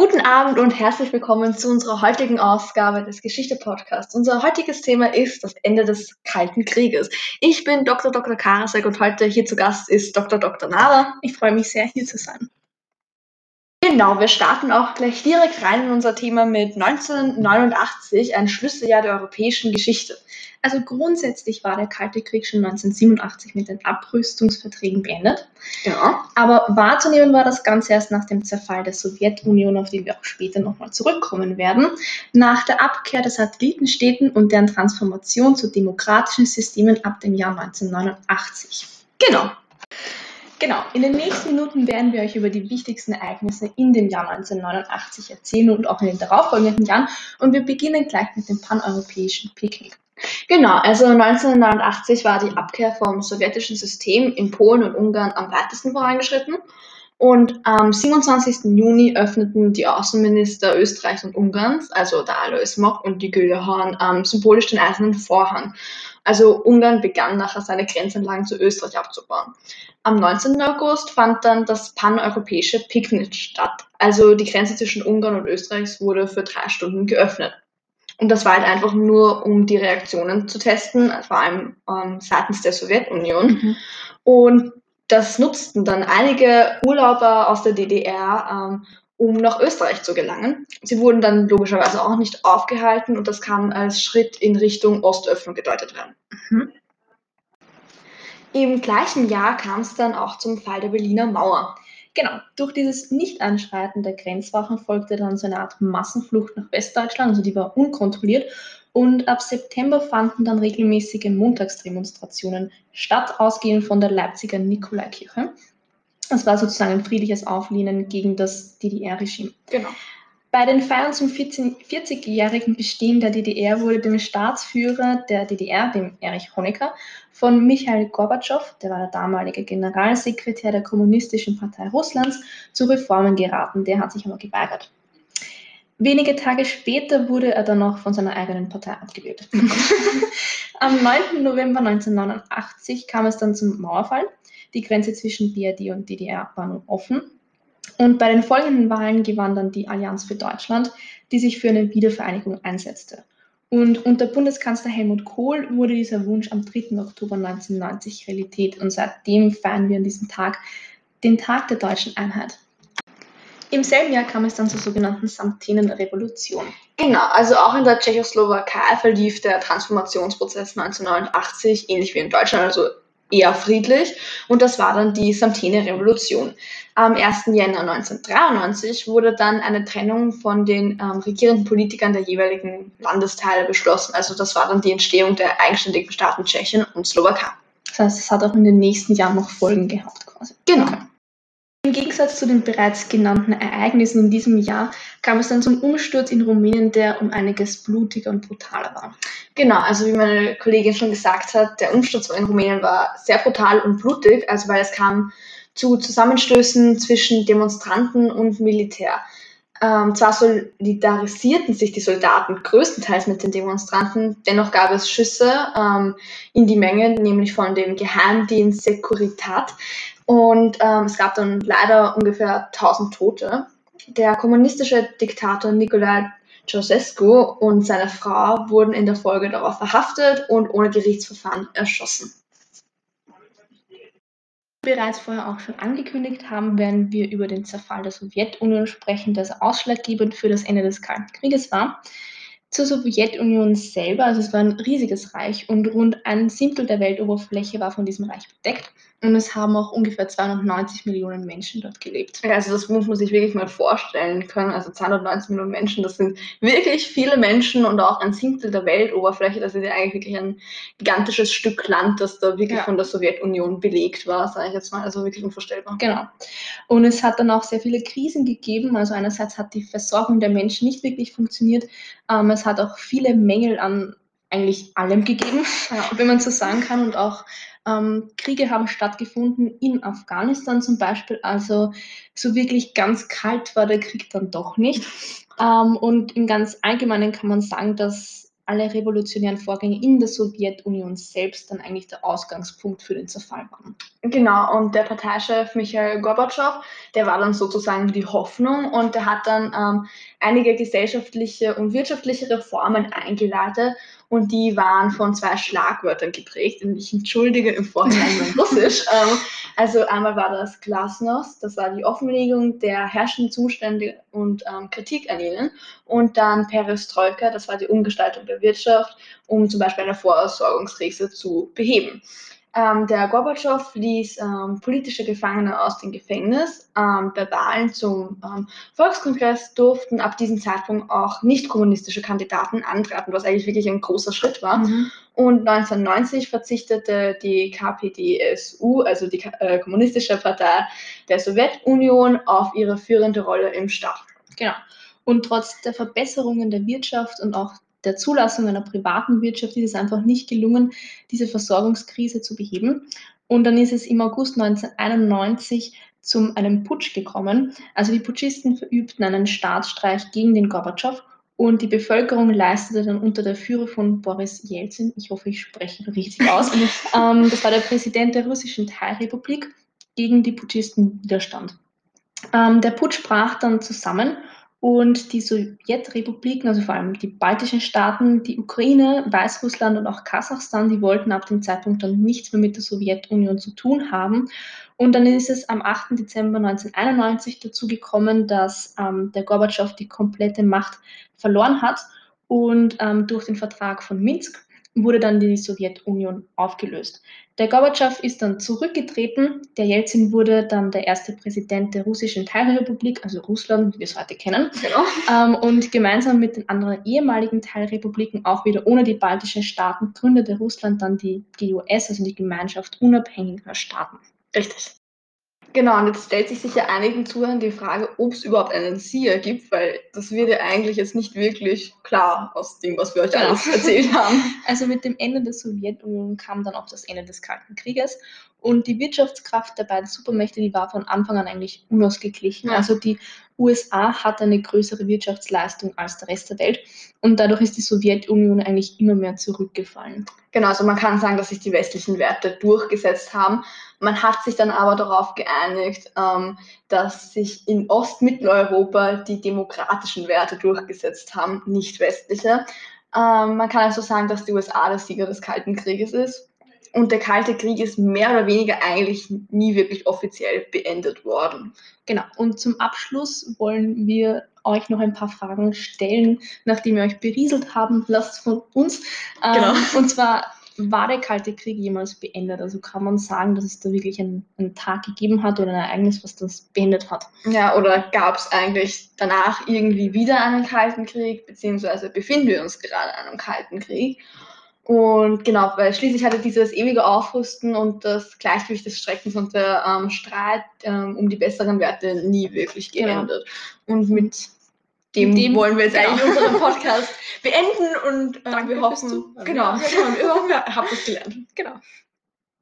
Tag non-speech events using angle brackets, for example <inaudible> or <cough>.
Guten Abend und herzlich willkommen zu unserer heutigen Ausgabe des Geschichte-Podcasts. Unser heutiges Thema ist das Ende des Kalten Krieges. Ich bin Dr. Dr. Karasek und heute hier zu Gast ist Dr. Dr. Nada. Ich freue mich sehr, hier zu sein. Genau, wir starten auch gleich direkt rein in unser Thema mit 1989, ein Schlüsseljahr der europäischen Geschichte. Also grundsätzlich war der Kalte Krieg schon 1987 mit den Abrüstungsverträgen beendet. Ja. Aber wahrzunehmen war das Ganze erst nach dem Zerfall der Sowjetunion, auf den wir auch später nochmal zurückkommen werden, nach der Abkehr der Satellitenstädten und deren Transformation zu demokratischen Systemen ab dem Jahr 1989. Genau. Genau, in den nächsten Minuten werden wir euch über die wichtigsten Ereignisse in dem Jahr 1989 erzählen und auch in den darauffolgenden Jahren. Und wir beginnen gleich mit dem paneuropäischen Picknick. Genau, also 1989 war die Abkehr vom sowjetischen System in Polen und Ungarn am weitesten vorangeschritten. Und am 27. Juni öffneten die Außenminister Österreichs und Ungarns, also der Alois Mock und die Gülle Horn, ähm, symbolisch den Eisernen Vorhang. Also Ungarn begann nachher seine Grenzanlagen zu Österreich abzubauen. Am 19. August fand dann das paneuropäische Picknick statt. Also die Grenze zwischen Ungarn und Österreich wurde für drei Stunden geöffnet. Und das war halt einfach nur, um die Reaktionen zu testen, vor allem ähm, seitens der Sowjetunion. Mhm. Und das nutzten dann einige Urlauber aus der DDR, ähm, um nach Österreich zu gelangen. Sie wurden dann logischerweise auch nicht aufgehalten und das kann als Schritt in Richtung Ostöffnung gedeutet werden. Mhm. Im gleichen Jahr kam es dann auch zum Fall der Berliner Mauer. Genau, durch dieses Nicht-Anschreiten der Grenzwachen folgte dann so eine Art Massenflucht nach Westdeutschland, also die war unkontrolliert. Und ab September fanden dann regelmäßige Montagsdemonstrationen statt, ausgehend von der Leipziger Nikolaikirche. Das war sozusagen ein friedliches Auflehnen gegen das DDR-Regime. Genau. Bei den Feiern zum 40-jährigen Bestehen der DDR wurde dem Staatsführer der DDR, dem Erich Honecker, von Michail Gorbatschow, der war der damalige Generalsekretär der Kommunistischen Partei Russlands, zu Reformen geraten. Der hat sich aber geweigert. Wenige Tage später wurde er dann noch von seiner eigenen Partei abgewählt. <laughs> Am 9. November 1989 kam es dann zum Mauerfall. Die Grenze zwischen BRD und DDR war nun offen und bei den folgenden Wahlen gewann dann die Allianz für Deutschland, die sich für eine Wiedervereinigung einsetzte. Und unter Bundeskanzler Helmut Kohl wurde dieser Wunsch am 3. Oktober 1990 Realität. Und seitdem feiern wir an diesem Tag den Tag der deutschen Einheit. Im selben Jahr kam es dann zur sogenannten Samtenen-Revolution. Genau, also auch in der Tschechoslowakei verlief der Transformationsprozess 1989 ähnlich wie in Deutschland, also eher friedlich. Und das war dann die Samtene-Revolution. Am 1. Jänner 1993 wurde dann eine Trennung von den ähm, regierenden Politikern der jeweiligen Landesteile beschlossen. Also das war dann die Entstehung der eigenständigen Staaten Tschechien und Slowakei. Das heißt, es hat auch in den nächsten Jahren noch Folgen gehabt quasi. Genau. Im Gegensatz zu den bereits genannten Ereignissen in diesem Jahr kam es dann zum Umsturz in Rumänien, der um einiges blutiger und brutaler war. Genau, also wie meine Kollegin schon gesagt hat, der Umsturz in Rumänien war sehr brutal und blutig, also weil es kam zu Zusammenstößen zwischen Demonstranten und Militär. Ähm, zwar solidarisierten sich die Soldaten größtenteils mit den Demonstranten, dennoch gab es Schüsse ähm, in die Menge, nämlich von dem Geheimdienst Securitat. Und ähm, es gab dann leider ungefähr 1000 Tote. Der kommunistische Diktator Nicolae Ceausescu und seine Frau wurden in der Folge darauf verhaftet und ohne Gerichtsverfahren erschossen bereits vorher auch schon angekündigt haben, werden wir über den Zerfall der Sowjetunion sprechen, das ausschlaggebend für das Ende des Kalten Krieges war. Zur Sowjetunion selber, also es war ein riesiges Reich und rund ein Siebtel der Weltoberfläche war von diesem Reich bedeckt. Und es haben auch ungefähr 290 Millionen Menschen dort gelebt. Ja, also das muss man sich wirklich mal vorstellen können. Also 290 Millionen Menschen, das sind wirklich viele Menschen und auch ein Siebtel der Weltoberfläche. Das ist ja eigentlich wirklich ein gigantisches Stück Land, das da wirklich ja. von der Sowjetunion belegt war, sage ich jetzt mal. Also wirklich unvorstellbar. Genau. Und es hat dann auch sehr viele Krisen gegeben. Also einerseits hat die Versorgung der Menschen nicht wirklich funktioniert. Ähm, es hat auch viele Mängel an eigentlich allem gegeben, ja. <laughs> wenn man so sagen kann. Und auch ähm, Kriege haben stattgefunden in Afghanistan zum Beispiel. Also so wirklich ganz kalt war der Krieg dann doch nicht. Ähm, und im ganz Allgemeinen kann man sagen, dass alle revolutionären Vorgänge in der Sowjetunion selbst dann eigentlich der Ausgangspunkt für den Zerfall waren. Genau, und der Parteichef Michael Gorbatschow, der war dann sozusagen die Hoffnung und der hat dann ähm, einige gesellschaftliche und wirtschaftliche Reformen eingeleitet und die waren von zwei Schlagwörtern geprägt. Und ich entschuldige im Vorhinein mein <laughs> Russisch. ähm, also einmal war das Glasnost, das war die Offenlegung der herrschenden Zustände und ähm, Kritik an ihnen. Und dann Perestroika, das war die Umgestaltung der Wirtschaft, um zum Beispiel eine Vorsorgungskrise zu beheben. Ähm, der Gorbatschow ließ ähm, politische Gefangene aus dem Gefängnis. Ähm, bei Wahlen zum ähm, Volkskongress durften ab diesem Zeitpunkt auch nicht kommunistische Kandidaten antreten, was eigentlich wirklich ein großer Schritt war. Mhm. Und 1990 verzichtete die KPDSU, also die äh, Kommunistische Partei der Sowjetunion, auf ihre führende Rolle im Staat. Genau. Und trotz der Verbesserungen der Wirtschaft und auch der Zulassung einer privaten Wirtschaft ist es einfach nicht gelungen, diese Versorgungskrise zu beheben. Und dann ist es im August 1991 zu einem Putsch gekommen. Also die Putschisten verübten einen Staatsstreich gegen den Gorbatschow und die Bevölkerung leistete dann unter der Führung von Boris Jelzin, ich hoffe, ich spreche richtig aus, <laughs> ähm, das war der Präsident der russischen Teilrepublik, gegen die Putschisten Widerstand. Ähm, der Putsch brach dann zusammen und die Sowjetrepubliken, also vor allem die baltischen Staaten, die Ukraine, Weißrussland und auch Kasachstan, die wollten ab dem Zeitpunkt dann nichts mehr mit der Sowjetunion zu tun haben. Und dann ist es am 8. Dezember 1991 dazu gekommen, dass ähm, der Gorbatschow die komplette Macht verloren hat und ähm, durch den Vertrag von Minsk wurde dann die Sowjetunion aufgelöst. Der Gorbatschow ist dann zurückgetreten. Der Jelzin wurde dann der erste Präsident der russischen Teilrepublik, also Russland, wie wir es heute kennen. Genau. Ähm, und gemeinsam mit den anderen ehemaligen Teilrepubliken, auch wieder ohne die baltischen Staaten, gründete Russland dann die GUS, also die Gemeinschaft unabhängiger Staaten. Richtig. Genau, und jetzt stellt sich sicher einigen Zuhörern die Frage, ob es überhaupt einen Sieger gibt, weil das wird ja eigentlich jetzt nicht wirklich klar aus dem, was wir euch genau. alles erzählt haben. Also mit dem Ende der Sowjetunion kam dann auch das Ende des Kalten Krieges und die Wirtschaftskraft der beiden Supermächte, die war von Anfang an eigentlich unausgeglichen. Ja. Also die USA hat eine größere Wirtschaftsleistung als der Rest der Welt und dadurch ist die Sowjetunion eigentlich immer mehr zurückgefallen. Genau, also man kann sagen, dass sich die westlichen Werte durchgesetzt haben. Man hat sich dann aber darauf geeinigt, ähm, dass sich in Ostmitteleuropa die demokratischen Werte durchgesetzt haben, nicht westliche. Ähm, man kann also sagen, dass die USA der Sieger des Kalten Krieges ist. Und der Kalte Krieg ist mehr oder weniger eigentlich nie wirklich offiziell beendet worden. Genau. Und zum Abschluss wollen wir euch noch ein paar Fragen stellen, nachdem wir euch berieselt haben lasst von uns. Ähm, genau. <laughs> und zwar, war der Kalte Krieg jemals beendet? Also kann man sagen, dass es da wirklich einen, einen Tag gegeben hat oder ein Ereignis, was das beendet hat? Ja, oder gab es eigentlich danach irgendwie wieder einen Kalten Krieg, beziehungsweise befinden wir uns gerade in einem Kalten Krieg? Und genau, weil schließlich hatte dieses ewige Aufrüsten und das Gleichgewicht des Streckens und der ähm, Streit ähm, um die besseren Werte nie wirklich geendet. Genau. Und mit dem, dem, wollen wir jetzt genau. eigentlich unseren Podcast <laughs> beenden und äh, wir hoffen, genau, wir hoffen, ihr habt es gelernt. Genau.